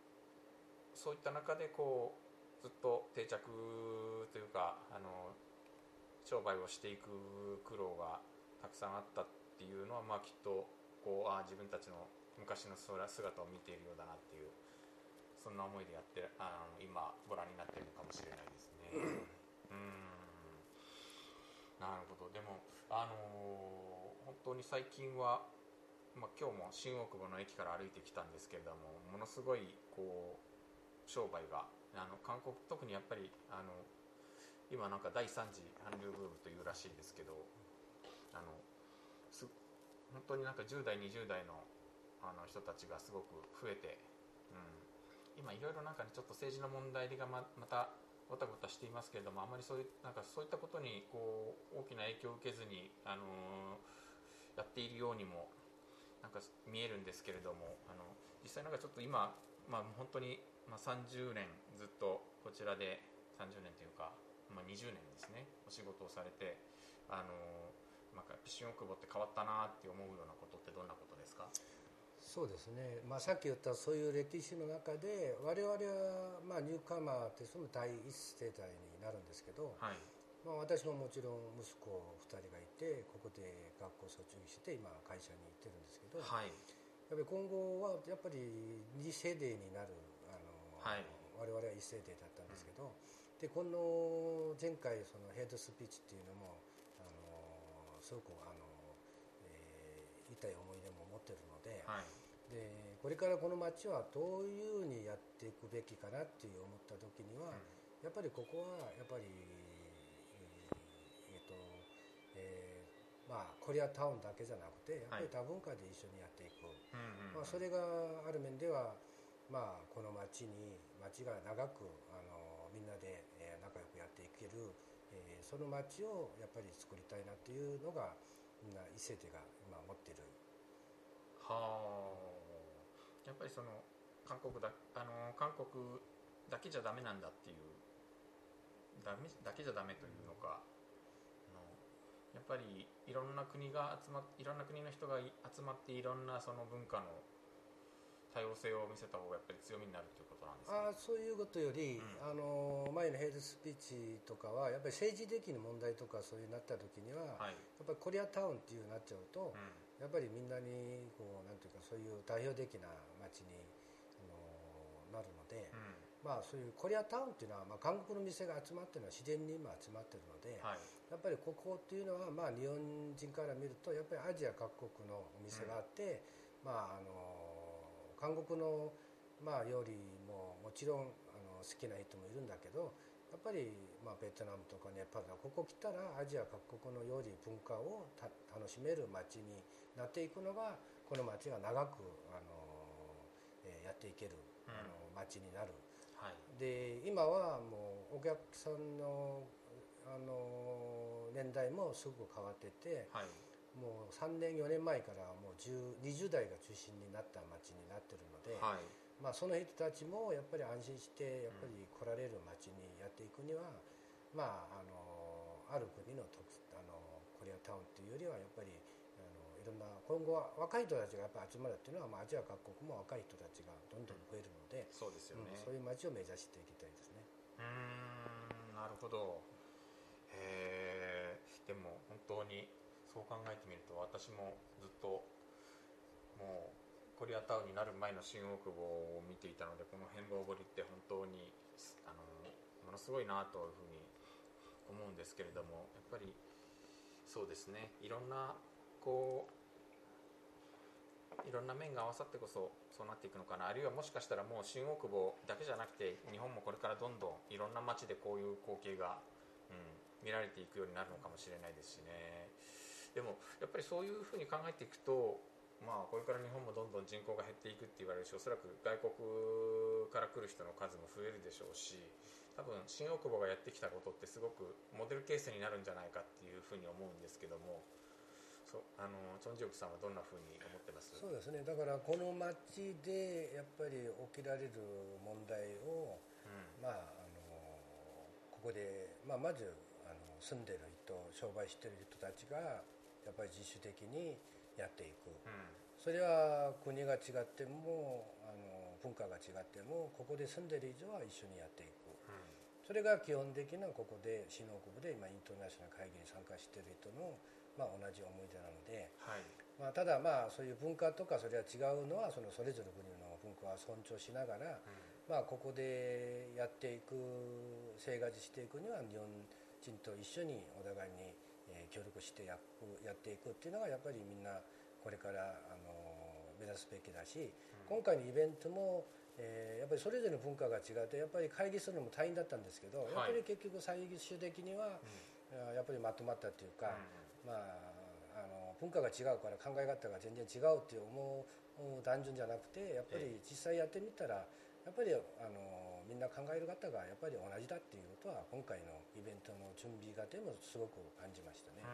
そういった中でこうずっと定着というかあの商売をしていく苦労がたくさんあったっていうのは、まあ、きっとこうあ自分たちの昔の姿を見ているようだなっていうそんな思いでやってあの今ご覧になってるのかもしれないですね。なるほど。でもあのー、本当に最近は、まあ、今日も新大久保の駅から歩いてきたんですけれどもものすごいこう商売があの韓国特にやっぱりあの今なんか第3次韓流ブームというらしいですけどあのす本当になんか10代20代のあの人たちがすごく増えて、うん、今いろいろなんか、ね、ちょっと政治の問題がままたごたごたしていますけれどもあまりそういうなんかそういったことにこう大きな影響を受けずに、あの、やっているようにもなんか見えるんですけれどもあの実際なんかちょっと今、まあ、本当にまあ、30年ずっとこちらで30年というか、まあ、20年ですねお仕事をされてあのまあ、新大久保って変わったなって思うようなことってどんなことですか？
そうですね、まあ、さっき言ったそういう歴史の中で我々は、まあ、ニューカマーってその第一世代になるんですけど、
はい。
まあ、私ももちろん息子2人がいてここで学校卒業して今会社に行ってるんですけど、
はい。
やっぱり今後はやっぱり2世代になるあの、
はい。
我々は1世代だったんですけど、でこの前回そのヘッドスピーチっていうのもあのすごくあの、えー痛い思い出も持ってるので,、
はい
でこれからこの町はどういうふうにやっていくべきかなっていう思った時には、やっぱりここはやっぱりえーえーとえーまあコリアタウンだけじゃなくてやっぱり多文化で一緒にやっていく、まあ、それがある面では、まあ、この町に町が長くあのみんなで、えー仲良くやっていける、えーその町をやっぱり作りたいなっていうのがみんな伊勢手が今持ってる。
はあやっぱりその韓国だあの韓国だけじゃダメなんだっていうダメだけじゃダメというのかあのやっぱりいろんな国が集まっいろんな国の人がい集まっていろんなその文化の多様性を見せた方がやっぱり強みになるということなんですか？
あーそういうことより、あの前のヘイドスピーチとかはやっぱり政治的な問題とかそういうなった時には、
はい。
やっぱりコリアタウンっていうなっちゃうと、やっぱりみんなにこうなんていうかそういう代表的な街にあのなるので、まあそういうコリアタウンっていうのは、まあ、韓国の店が集まってるのは自然に今集まってるので、
はい。
やっぱりここっていうのは、まあ、日本人から見るとやっぱりアジア各国のお店があって、まああの韓国の、まあ、料理ももちろんあの好きな人もいるんだけどやっぱり、まあ、ベトナムとかネパールここ来たらアジア各国の料理文化をた楽しめる街になっていくのがこの街が長くあの、えーやっていける、あの街になる。
はい。
で今はもうお客さんのあの年代もすごく変わってて、
はい。
もう3年4年前からもう10 20代が中心になった街になってるので、
はい
まあ、その人たちもやっぱり安心してやっぱり来られる街にやっていくには、まあ、あのある国の特あのコリアタウンっていうよりはやっぱりあのいろんな今後は若い人たちがやっぱ集まるっていうのは、まあ、アジア各国も若い人たちがどんどん増えるので、
そうですよね。
うんそういう街を目指していきたいですね。
うーん。なるほど。へえでも本当にそう考えてみると私もずっともうコリアタウンになる前の新大久保を見ていたのでこの変貌ぶりって本当にあのものすごいなというふうに思うんですけれどもやっぱりそうですね。いろんなこういろんな面が合わさってこそそうなっていくのかな。あるいはもしかしたらもう新大久保だけじゃなくて日本もこれからどんどんいろんな街でこういう光景が、うん、見られていくようになるのかもしれないですしね。でもやっぱりそういうふうに考えていくとまあこれから日本もどんどん人口が減っていくって言われるしおそらく外国から来る人の数も増えるでしょうし多分新大久保がやってきたことってすごくモデルケースになるんじゃないかっていうふうに思うんですけどもそうあのチョン・ジオクさんはどんなふうに思ってます？
そうですね。だからこの町でやっぱり起きられる問題を、まああのここで、まあ、まずあの住んでる人商売してる人たちがやっぱり自主的にやっていく、それは国が違ってもあの文化が違ってもここで住んでる以上は一緒にやっていく、それが基本的なここで新大久保で今インターナショナル会議に参加している人の、まあ、同じ思い出なので、
はい。
まあ、ただまあそういう文化とかそれは違うのはそのそれぞれ国の文化は尊重しながら、まあ、ここでやっていく生活していくには日本人と一緒にお互いにえー協力してやくやっていくっていうのがやっぱりみんなこれからあの目指すべきだし、今回のイベントも、えーやっぱりそれぞれの文化が違ってやっぱり会議するのも大変だったんですけど、やっぱり結局最終的には、あやっぱりまとまったっていうか、まあ、あの文化が違うから考え方が全然違うって思う単純じゃなくてやっぱり実際やってみたらやっぱりあのみんな考える方がやっぱり同じだっていうことは今回のイベントの準備がでもすごく感じましたね。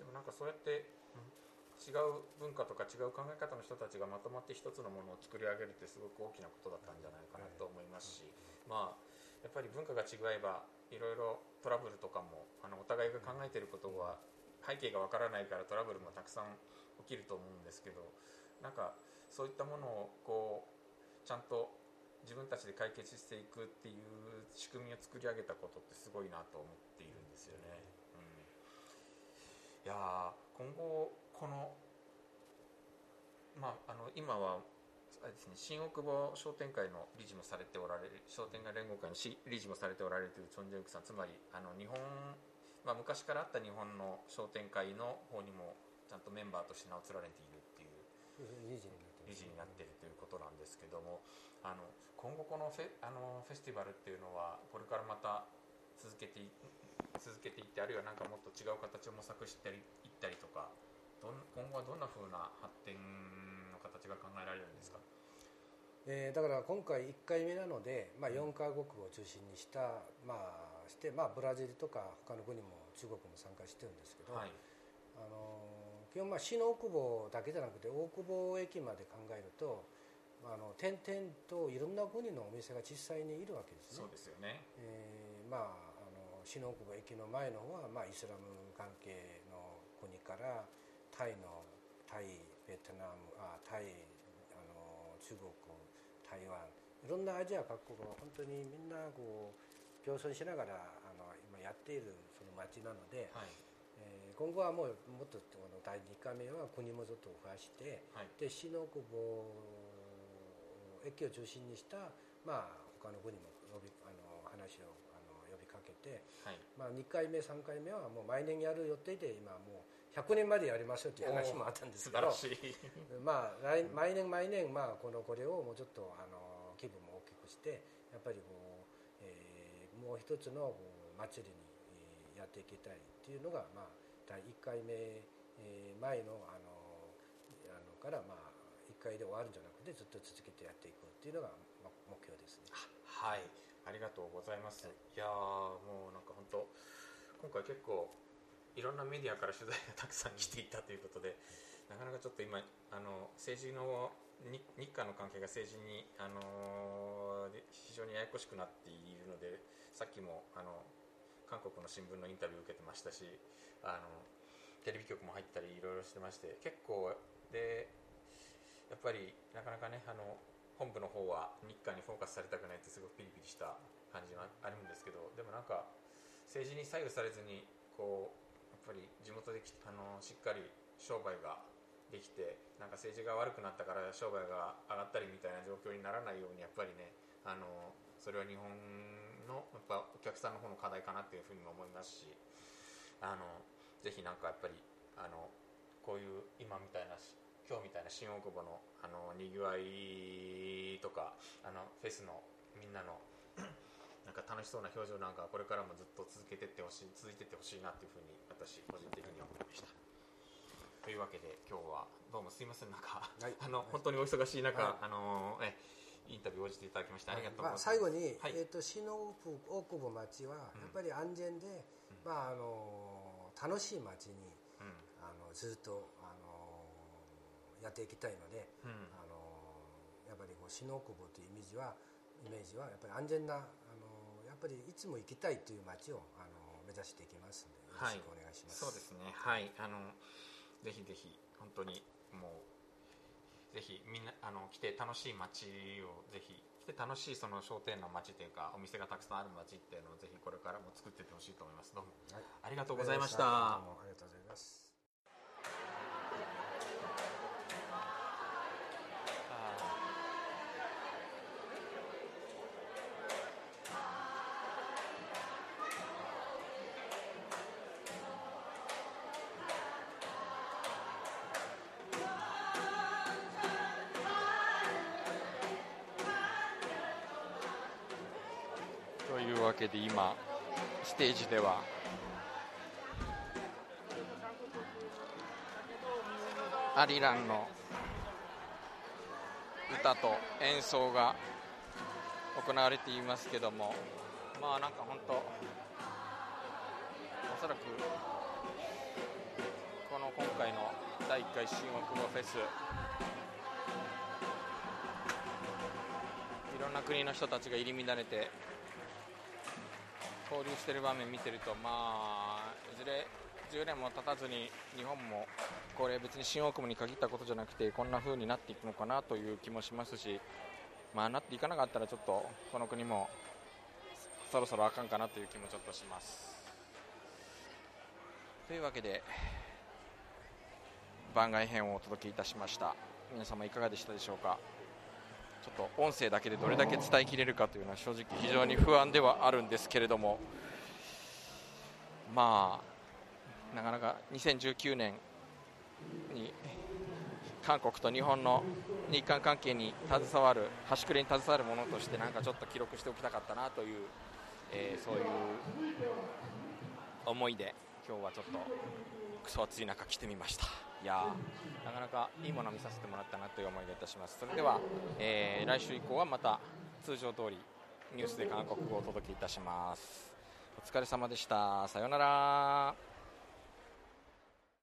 でもなんかそうやって、違う文化とか違う考え方の人たちがまとまって一つのものを作り上げるってすごく大きなことだったんじゃないかなと思いますし、まあやっぱり文化が違えばいろいろトラブルとかもあのお互いが考えていることは背景がわからないからトラブルもたくさん起きると思うんですけどなんかそういったものをこうちゃんと自分たちで解決していくっていう仕組みを作り上げたことってすごいなと思っているんですよね。うん、いや今後このまああの今はあれですね、新大久保商店会の理事もされておられる商店街連合会の理事もされておられるというチョン・ジェンクさんつまりあの日本、まあ、昔からあった日本の商店会の方にもちゃんとメンバーとして名を連ねているっていう。
理
事になっているということなんですけどもあの今後このフェあのフェスティバルっていうのはこれからまた続けてい続けていってあるいはなんかもっと違う形を模索していったりとかどん今後はどんなふうな発展の形が考えられるんですか？
えー、だから今回1回目なので、まあ、4カ国を中心にした、まあして、まあ、ブラジルとか他の国も中国も参加してるんですけど、はい、あの基本まあ新大久保だけじゃなくて大久保駅まで考えるとあの点々といろんな国のお店が実際にいるわけです
ね。そうですよね、
えー、まああの新大久保駅の前の方は、まあ、イスラム関係の国からタイのタイベトナムあタイあの中国台湾いろんなアジア各国は本当にみんなこう共存しながらあの今やっているその街なので、はい、えー、今後はもうもっとこの第2回目は国もちょっと増やして、はい、で新大久保駅を中心にした、まあ、他の国も呼びあの話をあの呼びかけて、はい、まあ、2回目3回目はもう毎年やる予定で今もう100年までやりましょうという話もあったんですけど まあ来毎年毎年まあこのこれをもうちょっとあの規模も大きくしてやっぱりこう、えー、もう一つの祭りにやっていきたいっていうのがまあ第1回目前のあのあのからまあ1回で終わるんじゃなくてずっと続けてやっていくっていうのが目標ですね。
はいありがとうございます。はい、いやもうなんか本当今回結構いろんなメディアから取材が たくさん来ていたということで、なかなかちょっと今、あの政治の日韓の関係が政治に、あの非常にややこしくなっているので、さっきもあの韓国の新聞のインタビューを受けてましたし、あのテレビ局も入ったりいろいろしてまして、結構でやっぱりなかなかねあの本部の方は日韓にフォーカスされたくないってすごくピリピリした感じがあるんですけど、でもなんか政治に左右されずにこうやっぱり地元であのしっかり商売ができてなんか政治が悪くなったから商売が上がったりみたいな状況にならないようにやっぱりねあのそれは日本のやっぱお客さんの方の課題かなっていうふうにも思いますしあのぜひなんかやっぱりあのこういう今みたいな今日みたいな新大久保のあのにぎわいとかあのフェスのみんなの なんか楽しそうな表情なんかこれからもずっと続けてってほしい続いてってほしいなというふうに私個人的には思いました。というわけで今日はどうもすいませんなんか、はい、あの、はい、本当にお忙しい中、はい、あのえインタビュー応じていただきましてありがとうございます、まあ、
最後に、はい、えーと、新大久保町はやっぱり安全で、うん、まあ、あの楽しい町に、うん、あのずっとやっていきたいので、うん、あのやっぱりこう新大久保というイメージはイメージはやっぱり安全なっぱりいつも行きたいという街をあの目指していきますのでよろしくお願いします、
はい、そうですね。はい。あのぜひぜひ本当にもうぜひみんなあの来て楽しい街をぜひ来て楽しいその商店の街というかお店がたくさんある街っていうのをぜひこれからも作っていってほしいと思います。どうも、はい、ありがとうございました。
ありがとうございます
けで今ステージでは。アリランの歌と演奏が行われていますけども。まあなんか本当おそらくこの今回の第1回新大久保フェス。いろんな国の人たちが入り乱れて交流している場面見てると、まあ、いずれ10年も経たずに日本もこれ別に新大久保に限ったことじゃなくてこんな風になっていくのかなという気もしますし、まあ、なっていかなかったらちょっとこの国もそろそろあかんかなという気もちょっとします。というわけで番外編をお届けいたしました皆様いかがでしたでしょうか？ちょっと音声だけでどれだけ伝えきれるかというのは正直非常に不安ではあるんですけれども。まあなかなか2019年に韓国と日本の日韓関係に携わる端くれに携わるものとしてなんかちょっと記録しておきたかったなという、えーそういう思いで今日はちょっとクソ暑い中来てみました。いやなかなかいいものを見させてもらったなという思いがいたします。それでは、えー来週以降はまた通常通りニュースで韓国語をお届けいたします。お疲れ様でした。さようなら。